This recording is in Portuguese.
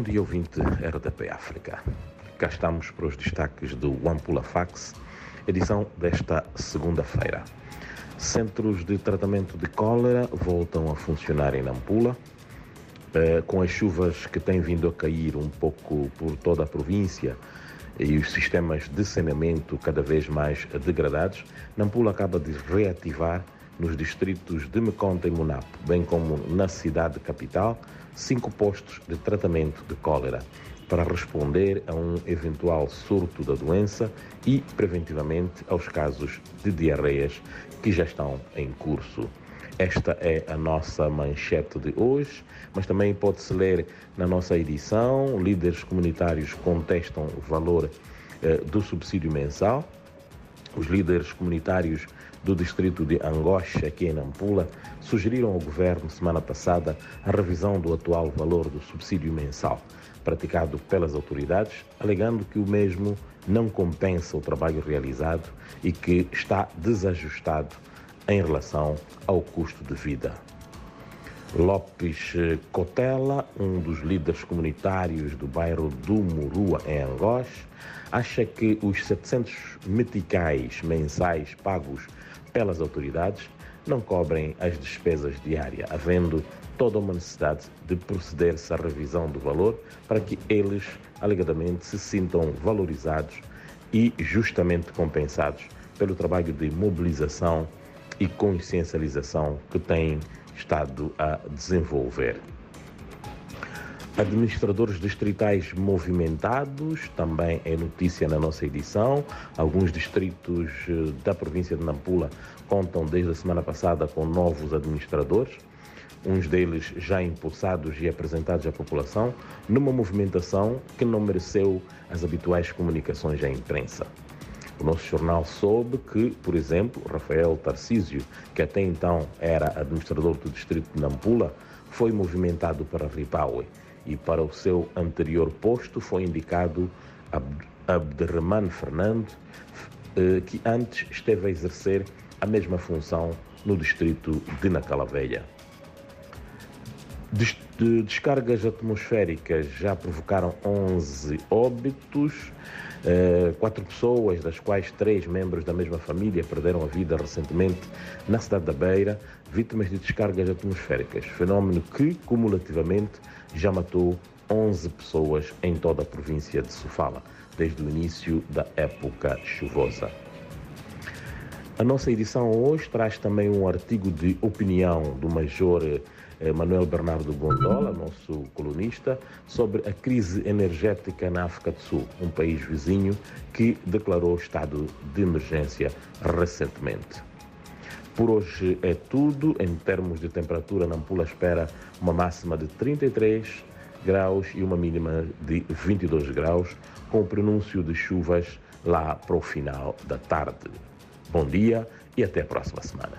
Bom dia, ouvinte RDP África. Cá estamos para os destaques do Ampula Fax, edição desta segunda-feira. Centros de tratamento de cólera voltam a funcionar em Nampula. Eh, com as chuvas que têm vindo a cair um pouco por toda a província e os sistemas de saneamento cada vez mais degradados, Nampula acaba de reativar nos distritos de Meconta e Munapo, bem como na cidade capital, cinco postos de tratamento de cólera para responder a um eventual surto da doença e preventivamente aos casos de diarreias que já estão em curso. Esta é a nossa manchete de hoje, mas também pode-se ler na nossa edição. Líderes comunitários contestam o valor eh, do subsídio mensal. Os líderes comunitários do distrito de Angoche, aqui em Nampula, sugeriram ao governo semana passada a revisão do atual valor do subsídio mensal, praticado pelas autoridades, alegando que o mesmo não compensa o trabalho realizado e que está desajustado em relação ao custo de vida. Lopes Cotela, um dos líderes comunitários do bairro do Murua, em Angoche, acha que os 700 meticais mensais pagos pelas autoridades não cobrem as despesas diárias, havendo toda uma necessidade de proceder-se à revisão do valor para que eles, alegadamente, se sintam valorizados e justamente compensados pelo trabalho de mobilização e consciencialização que têm estado a desenvolver. Administradores distritais movimentados, também é notícia na nossa edição. Alguns distritos eh, da província de Nampula contam desde a semana passada com novos administradores, uns deles já impulsados e apresentados à população, numa movimentação que não mereceu as habituais comunicações à imprensa. O nosso jornal soube que, por exemplo, Rafael Tarcísio, que até então era administrador do distrito de Nampula, foi movimentado para Ripaue e para o seu anterior posto foi indicado Abderrahman Fernando, eh, que antes esteve a exercer a mesma função no distrito de Nacalavelha. Descargas atmosféricas já provocaram 11 óbitos. Eh, quatro pessoas, das quais três membros da mesma família, perderam a vida recentemente na cidade da Beira, vítimas de descargas atmosféricas, fenómeno que, cumulativamente, já matou 11 pessoas em toda a província de Sofala, desde o início da época chuvosa. A nossa edição hoje traz também um artigo de opinião do Major Manuel Bernardo Gondola, nosso colunista, sobre a crise energética na África do Sul, um país vizinho que declarou estado de emergência recentemente. Por hoje é tudo. Em termos de temperatura, Nampula espera uma máxima de 33 graus e uma mínima de 22 graus, com o pronúncio de chuvas lá para o final da tarde. Bom dia e até a próxima semana.